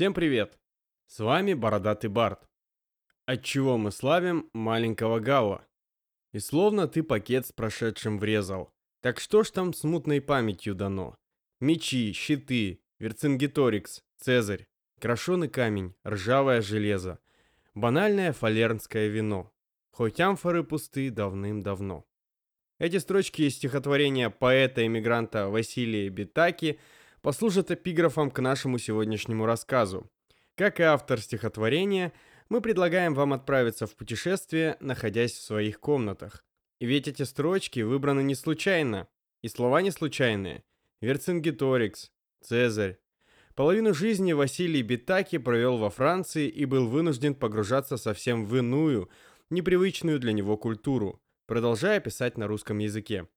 Всем привет! С вами Бородатый Барт. Отчего мы славим маленького Галла? И словно ты пакет с прошедшим врезал. Так что ж там смутной памятью дано? Мечи, щиты, Верцингеторикс, Цезарь, крошеный камень, ржавое железо, банальное фалернское вино. Хоть амфоры пусты давным-давно. Эти строчки из стихотворения поэта-эмигранта Василия Битаки – послужит эпиграфом к нашему сегодняшнему рассказу. Как и автор стихотворения, мы предлагаем вам отправиться в путешествие, находясь в своих комнатах. И ведь эти строчки выбраны не случайно, и слова не случайные. Верцингеторикс, Цезарь. Половину жизни Василий Битаки провел во Франции и был вынужден погружаться совсем в иную, непривычную для него культуру, продолжая писать на русском языке.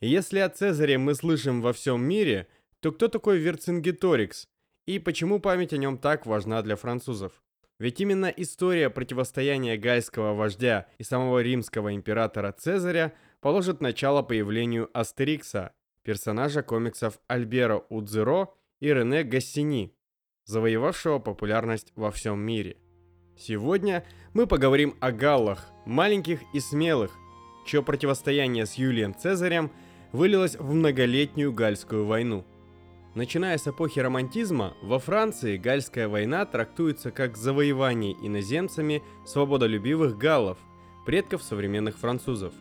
И если о Цезаре мы слышим во всем мире, то кто такой Верцингеторикс и почему память о нем так важна для французов? Ведь именно история противостояния гальского вождя и самого римского императора Цезаря положит начало появлению Астерикса, персонажа комиксов Альбера Удзеро и Рене Гассини, завоевавшего популярность во всем мире. Сегодня мы поговорим о галлах, маленьких и смелых, чье противостояние с Юлием Цезарем вылилось в многолетнюю гальскую войну – Начиная с эпохи романтизма, во Франции Гальская война трактуется как завоевание иноземцами свободолюбивых галлов, предков современных французов.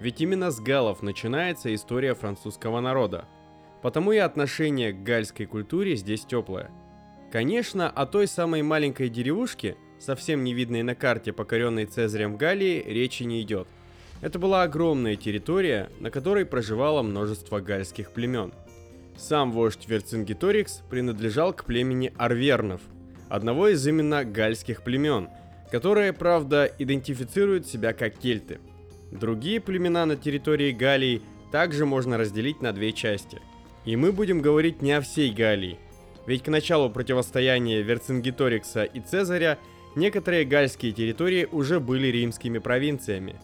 Ведь именно с галлов начинается история французского народа. Потому и отношение к гальской культуре здесь теплое. Конечно, о той самой маленькой деревушке, совсем не видной на карте, покоренной Цезарем Галлии, речи не идет. Это была огромная территория, на которой проживало множество гальских племен – сам вождь Верцингеторикс принадлежал к племени Арвернов, одного из именно гальских племен, которые, правда, идентифицируют себя как кельты. Другие племена на территории Галлии также можно разделить на две части. И мы будем говорить не о всей Галлии, ведь к началу противостояния Верцингеторикса и Цезаря некоторые гальские территории уже были римскими провинциями.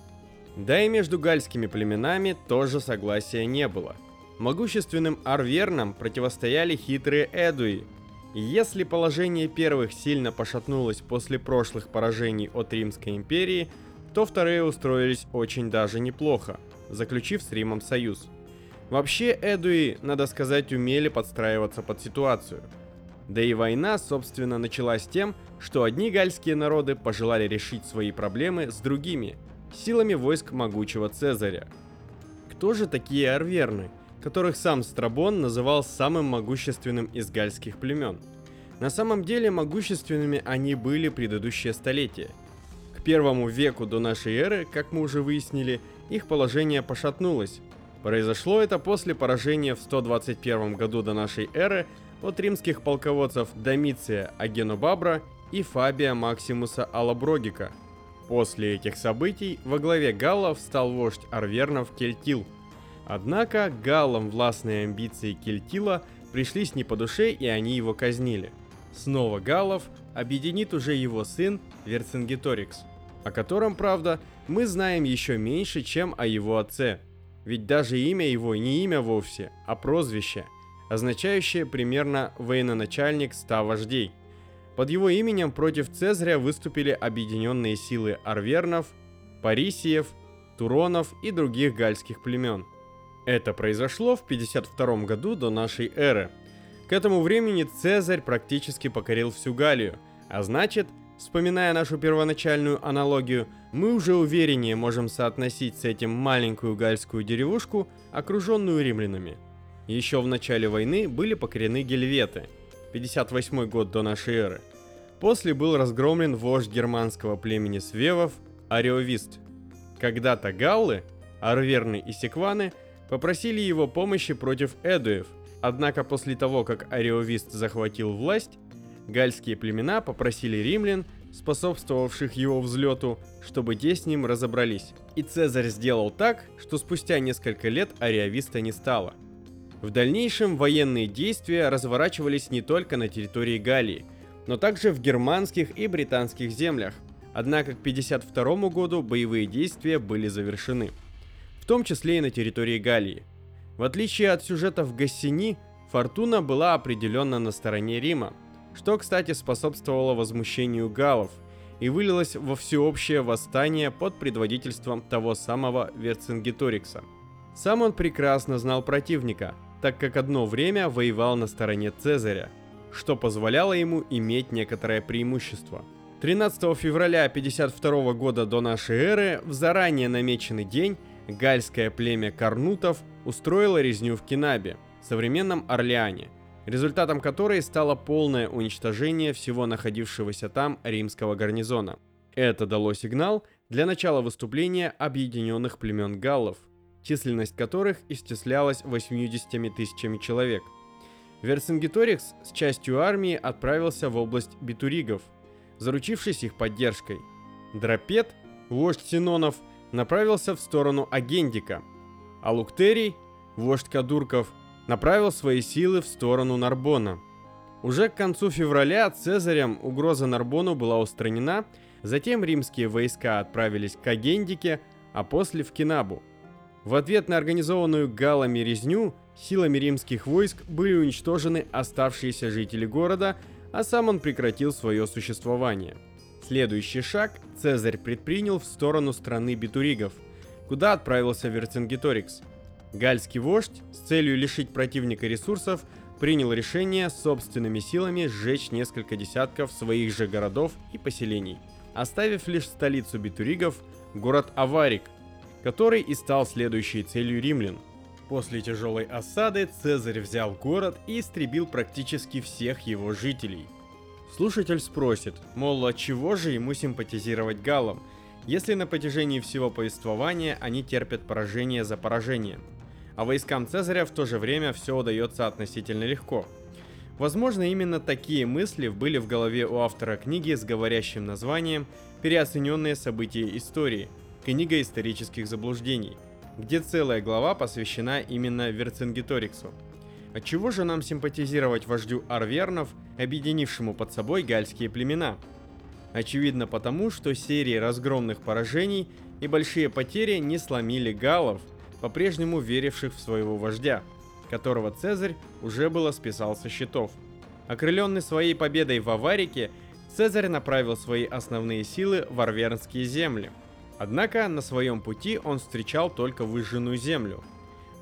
Да и между гальскими племенами тоже согласия не было – Могущественным арвернам противостояли хитрые эдуи. Если положение первых сильно пошатнулось после прошлых поражений от Римской империи, то вторые устроились очень даже неплохо, заключив с Римом союз. Вообще эдуи, надо сказать, умели подстраиваться под ситуацию. Да и война, собственно, началась тем, что одни гальские народы пожелали решить свои проблемы с другими, силами войск могучего Цезаря. Кто же такие арверны? Которых сам Страбон называл самым могущественным из гальских племен. На самом деле могущественными они были предыдущие столетия. К первому веку до нашей эры, как мы уже выяснили, их положение пошатнулось. Произошло это после поражения в 121 году до нашей эры от римских полководцев Домиция Агенобабра и Фабия Максимуса Алаброгика. После этих событий во главе галлов стал вождь арвернов Кельтил – Однако галлам властные амбиции Кельтила пришлись не по душе и они его казнили. Снова галлов объединит уже его сын Верцингеторикс, о котором, правда, мы знаем еще меньше, чем о его отце. Ведь даже имя его не имя вовсе, а прозвище, означающее примерно военачальник ста вождей. Под его именем против Цезаря выступили объединенные силы арвернов, парисиев, туронов и других гальских племен – это произошло в 52 году до нашей эры. К этому времени Цезарь практически покорил всю Галлию, а значит, вспоминая нашу первоначальную аналогию, мы уже увереннее можем соотносить с этим маленькую гальскую деревушку, окруженную римлянами. Еще в начале войны были покорены гельветы, 58 год до нашей эры. После был разгромлен вождь германского племени свевов Ариовист. Когда-то галлы, арверны и секваны – попросили его помощи против эдуев. Однако после того, как Ариовист захватил власть, гальские племена попросили римлян, способствовавших его взлету, чтобы те с ним разобрались. И Цезарь сделал так, что спустя несколько лет Ариовиста не стало. В дальнейшем военные действия разворачивались не только на территории Галлии, но также в германских и британских землях. Однако к 52 году боевые действия были завершены в том числе и на территории Галлии. В отличие от сюжета в Гассини, Фортуна была определенно на стороне Рима. что, кстати, способствовало возмущению галлов и вылилось во всеобщее восстание под предводительством того самого Верцингеторикса. Сам он прекрасно знал противника, так как одно время воевал на стороне Цезаря, что позволяло ему иметь некоторое преимущество. 13 февраля 52 года до нашей эры, в заранее намеченный день, гальское племя Карнутов устроило резню в Кинабе, современном Орлеане, результатом которой стало полное уничтожение всего находившегося там римского гарнизона. Это дало сигнал для начала выступления объединенных племен галлов, численность которых исчислялась 80 тысячами человек. Верцингеторикс с частью армии отправился в область битуригов, заручившись их поддержкой. Драпет, вождь Синонов, направился в сторону Агендика, а Луктерий, вождь Кадурков, направил свои силы в сторону Нарбона. Уже к концу февраля Цезарем угроза Нарбону была устранена, затем римские войска отправились к Агендике, а после в Кинабу. В ответ на организованную галами резню силами римских войск были уничтожены оставшиеся жители города, а сам он прекратил свое существование. Следующий шаг Цезарь предпринял в сторону страны битуригов, куда отправился Верцингеторикс – Гальский вождь с целью лишить противника ресурсов принял решение собственными силами сжечь несколько десятков своих же городов и поселений, оставив лишь столицу битуригов, город Аварик, который и стал следующей целью римлян. После тяжелой осады Цезарь взял город и истребил практически всех его жителей. Слушатель спросит, мол, от чего же ему симпатизировать галлам, если на протяжении всего повествования они терпят поражение за поражением – а войскам Цезаря в то же время все удается относительно легко. Возможно, именно такие мысли были в голове у автора книги с говорящим названием «Переоцененные события истории. Книга исторических заблуждений», где целая глава посвящена именно Верцингеториксу. Отчего же нам симпатизировать вождю арвернов, объединившему под собой гальские племена? Очевидно потому, что серии разгромных поражений и большие потери не сломили галлов – по-прежнему веривших в своего вождя, которого Цезарь уже было списал со счетов. Окрыленный своей победой в Аварике, Цезарь направил свои основные силы в Арвернские земли. Однако на своем пути он встречал только выжженную землю.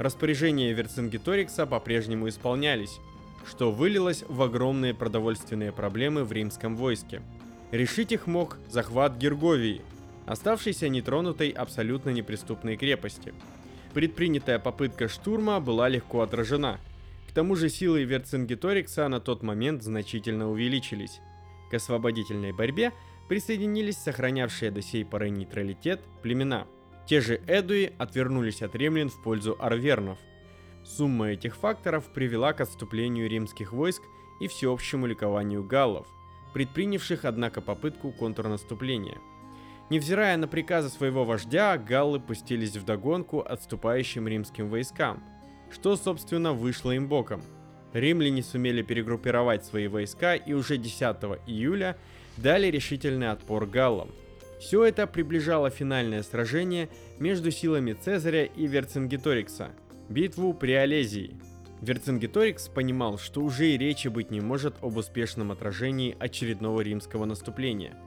Распоряжения Верцингеторикса по-прежнему исполнялись, что вылилось в огромные продовольственные проблемы в римском войске. Решить их мог захват Герговии, оставшейся нетронутой абсолютно неприступной крепости – Предпринятая попытка штурма была легко отражена. К тому же силы Верцингеторикса на тот момент значительно увеличились. К освободительной борьбе присоединились сохранявшие до сей поры нейтралитет племена. Те же Эдуи отвернулись от римлян в пользу арвернов. Сумма этих факторов привела к отступлению римских войск и всеобщему ликованию галлов, предпринявших, однако, попытку контрнаступления – Невзирая на приказы своего вождя, галлы пустились в догонку отступающим римским войскам, что, собственно, вышло им боком. Римляне сумели перегруппировать свои войска и уже 10 июля дали решительный отпор галлам. Все это приближало финальное сражение между силами Цезаря и Верцингеторикса, битву при Олезии. Верцингеторикс понимал, что уже и речи быть не может об успешном отражении очередного римского наступления –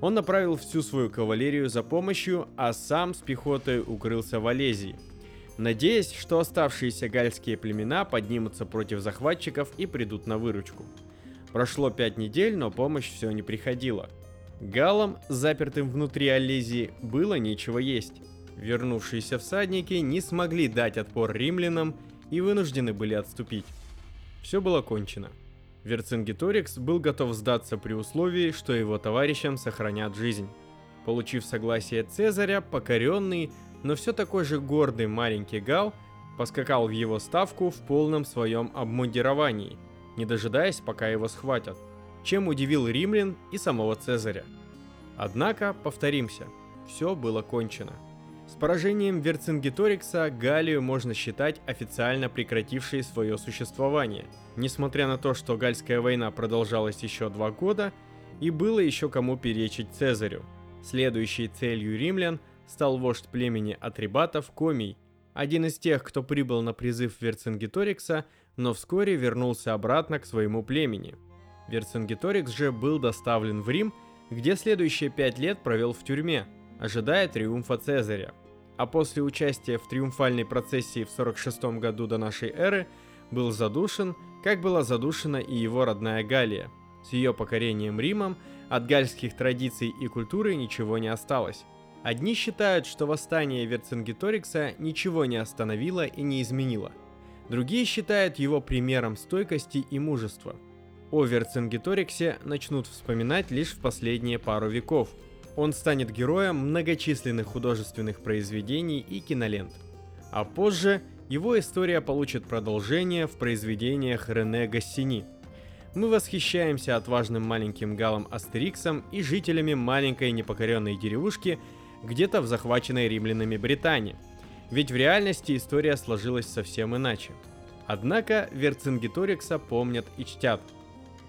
он направил всю свою кавалерию за помощью, а сам с пехотой укрылся в Олезии, надеясь, что оставшиеся гальские племена поднимутся против захватчиков и придут на выручку. Прошло пять недель, но помощь все не приходила. Галам, запертым внутри Олезии, было нечего есть. Вернувшиеся всадники не смогли дать отпор римлянам и вынуждены были отступить. Все было кончено. Верцингеторикс был готов сдаться при условии, что его товарищам сохранят жизнь. Получив согласие Цезаря, покоренный, но все такой же гордый маленький Гал поскакал в его ставку в полном своем обмундировании, не дожидаясь, пока его схватят, чем удивил римлян и самого Цезаря. Однако, повторимся, все было кончено. С поражением Верцингеторикса Галлию можно считать официально прекратившей свое существование, несмотря на то, что Гальская война продолжалась еще два года, и было еще кому перечить Цезарю. Следующей целью римлян стал вождь племени Атрибатов Комий, один из тех, кто прибыл на призыв Верцингеторикса, но вскоре вернулся обратно к своему племени. Верцингеторикс же был доставлен в Рим, где следующие пять лет провел в тюрьме, ожидая триумфа Цезаря. А после участия в триумфальной процессии в 46 году до нашей эры был задушен, как была задушена и его родная Галия. С ее покорением Римом от гальских традиций и культуры ничего не осталось. Одни считают, что восстание Верцингеторикса ничего не остановило и не изменило. Другие считают его примером стойкости и мужества. О Верцингеториксе начнут вспоминать лишь в последние пару веков. Он станет героем многочисленных художественных произведений и кинолент. А позже его история получит продолжение в произведениях Рене Гассини. Мы восхищаемся отважным маленьким галом Астериксом и жителями маленькой непокоренной деревушки – где-то в захваченной римлянами Британии. Ведь в реальности история сложилась совсем иначе. Однако Верцингеторикса помнят и чтят.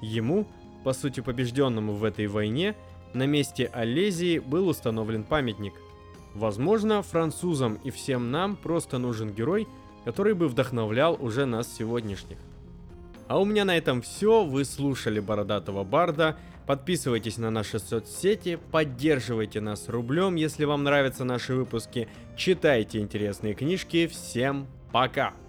Ему, по сути побежденному в этой войне, на месте Алезии был установлен памятник. Возможно, французам и всем нам просто нужен герой, который бы вдохновлял уже нас сегодняшних. А у меня на этом все. Вы слушали Бородатого Барда. Подписывайтесь на наши соцсети, поддерживайте нас рублем, если вам нравятся наши выпуски, читайте интересные книжки. Всем пока!